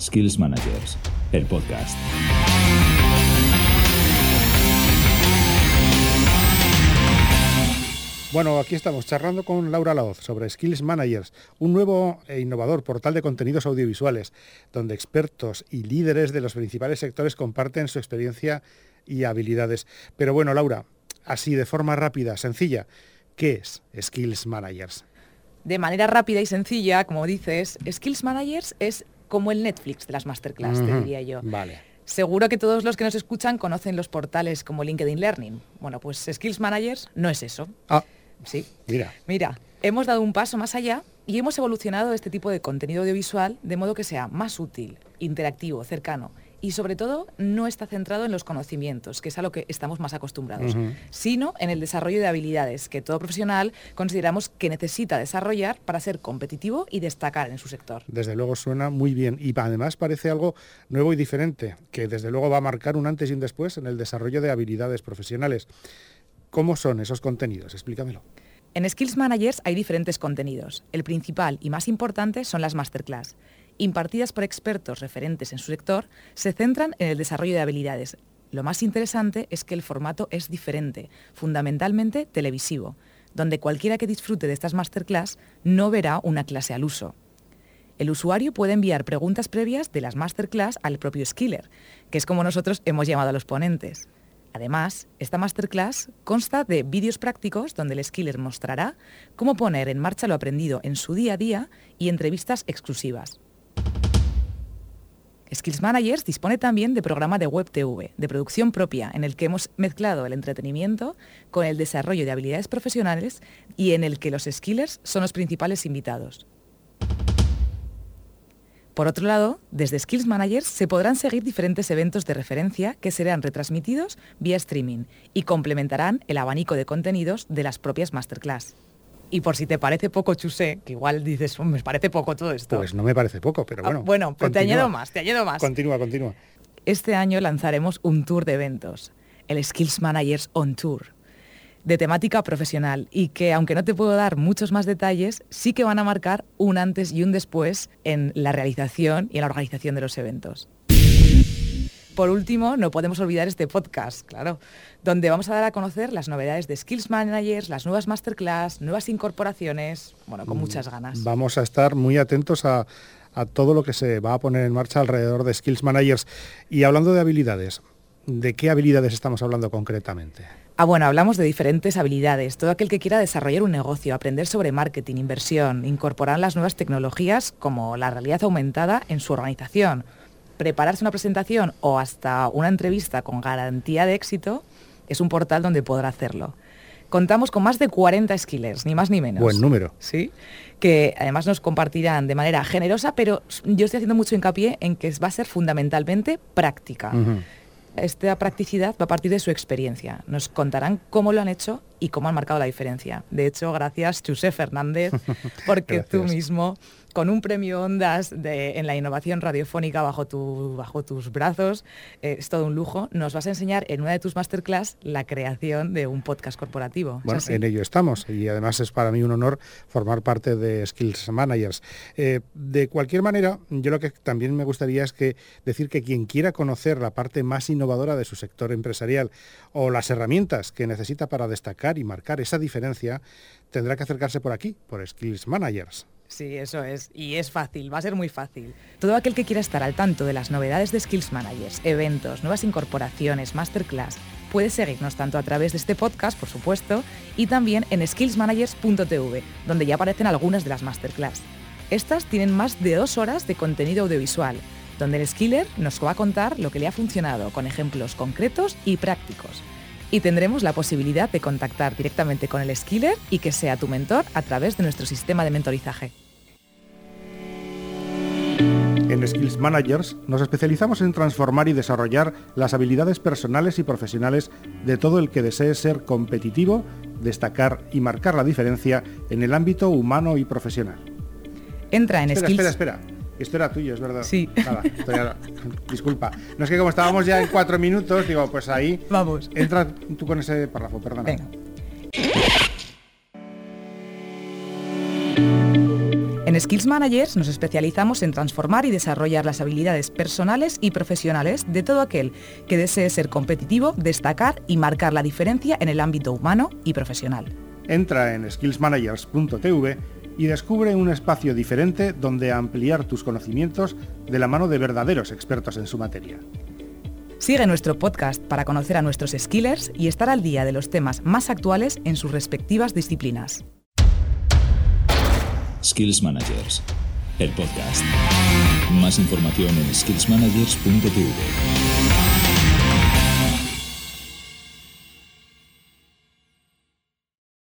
Skills Managers, el podcast. Bueno, aquí estamos charlando con Laura Laoz sobre Skills Managers, un nuevo e innovador portal de contenidos audiovisuales, donde expertos y líderes de los principales sectores comparten su experiencia y habilidades. Pero bueno, Laura, así de forma rápida, sencilla, ¿qué es Skills Managers? De manera rápida y sencilla, como dices, Skills Managers es como el Netflix de las masterclass, te diría yo. Vale. Seguro que todos los que nos escuchan conocen los portales como LinkedIn Learning. Bueno, pues Skills Managers no es eso. Ah, Sí. mira. Mira, hemos dado un paso más allá y hemos evolucionado este tipo de contenido audiovisual de modo que sea más útil, interactivo, cercano y sobre todo no está centrado en los conocimientos, que es a lo que estamos más acostumbrados, sino en el desarrollo de habilidades que todo profesional consideramos que necesita desarrollar para ser competitivo y destacar en su sector. Desde luego suena muy bien y además parece algo nuevo y diferente, que desde luego va a marcar un antes y un después en el desarrollo de habilidades profesionales. ¿Cómo son esos contenidos? Explícamelo. En Skills Managers hay diferentes contenidos. El principal y más importante son las masterclass. Impartidas por expertos referentes en su sector, se centran en el desarrollo de habilidades. Lo más interesante es que el formato es diferente, fundamentalmente televisivo, donde cualquiera que disfrute de estas masterclass no verá una clase al uso. El usuario puede enviar preguntas previas de las masterclass al propio skiller, que es como nosotros hemos llamado a los ponentes. Además, esta masterclass consta de vídeos prácticos donde el skiller mostrará cómo poner en marcha lo aprendido en su día a día y entrevistas exclusivas. Skills Managers dispone también de programa de web TV, de producción propia, en el que hemos mezclado el entretenimiento con el desarrollo de habilidades profesionales y en el que los skillers son los principales invitados. Por otro lado, desde Skills Managers se podrán seguir diferentes eventos de referencia que serán retransmitidos vía streaming y complementarán el abanico de contenidos de las propias masterclass. Y por si te parece poco, Chusé, que igual dices, "Oh, me parece poco todo esto. Pues no me parece poco, pero Ah, bueno. bueno, pero te añado más, te añado más. Continúa, continúa. Este año lanzaremos un tour de eventos, el Skills Managers On Tour, de temática profesional y que, aunque no te puedo dar muchos más detalles, sí que van a marcar un antes y un después en la realización y en la organización de los eventos. Por último, no podemos olvidar este podcast, claro, donde vamos a dar a conocer las novedades de Skills Managers, las nuevas masterclass, nuevas incorporaciones, bueno, con muchas ganas. Vamos a estar muy atentos a, a todo lo que se va a poner en marcha alrededor de Skills Managers. Y hablando de habilidades, ¿de qué habilidades estamos hablando concretamente? Ah, bueno, hablamos de diferentes habilidades. Todo aquel que quiera desarrollar un negocio, aprender sobre marketing, inversión, incorporar las nuevas tecnologías como la realidad aumentada en su organización, prepararse una presentación o hasta una entrevista con garantía de éxito, es un portal donde podrá hacerlo. Contamos con más de 40 skillers, ni más ni menos. Buen número. Sí, que además nos compartirán de manera generosa, pero yo estoy haciendo mucho hincapié en que va a ser fundamentalmente práctica. Esta practicidad va a partir de su experiencia. Nos contarán cómo lo han hecho y cómo han marcado la diferencia. De hecho, gracias, Chuse Fernández, porque tú mismo, con un premio Ondas de- en la innovación radiofónica bajo, tu- bajo tus brazos, eh, es todo un lujo, nos vas a enseñar en una de tus masterclass la creación de un podcast corporativo. ¿Es Bueno, en ello estamos y además es para mí un honor formar parte de Skills Managers. Eh, de cualquier manera, yo lo que también me gustaría es que decir que quien quiera conocer la parte más innovadora de su sector empresarial o las herramientas que necesita para destacar y marcar esa diferencia, tendrá que acercarse por aquí, por Skills Managers. Sí, eso es. Y es fácil, va a ser muy fácil. Todo aquel que quiera estar al tanto de las novedades de Skills Managers, eventos, nuevas incorporaciones, masterclass, puede seguirnos tanto a través de este podcast, por supuesto, y también en skillsmanagers.tv, donde ya aparecen algunas de las masterclass. Estas tienen más de dos horas de contenido audiovisual, donde el skiller nos va a contar lo que le ha funcionado con ejemplos concretos y prácticos. Y tendremos la posibilidad de contactar directamente con el skiller y que sea tu mentor a través de nuestro sistema de mentorizaje. En Skills Managers nos especializamos en transformar y desarrollar las habilidades personales y profesionales de todo el que desee ser competitivo, destacar y marcar la diferencia en el ámbito humano y profesional. Entra en Espera, Skills... espera, espera. Esto era tuyo, es verdad. Sí. Nada, disculpa. No es que como estábamos ya en cuatro minutos, digo, pues ahí. Vamos. Entra tú con ese párrafo, perdona. Venga. En En Skills Managers nos especializamos en transformar y desarrollar las habilidades personales y profesionales de todo aquel que desee ser competitivo, destacar y marcar la diferencia en el ámbito humano y profesional. Entra en skillsmanagers.tv y descubre un espacio diferente donde ampliar tus conocimientos de la mano de verdaderos expertos en su materia. Sigue nuestro podcast para conocer a nuestros skillers y estar al día de los temas más actuales en sus respectivas disciplinas. Skills Managers, el podcast. Más información en skillsmanagers.tv.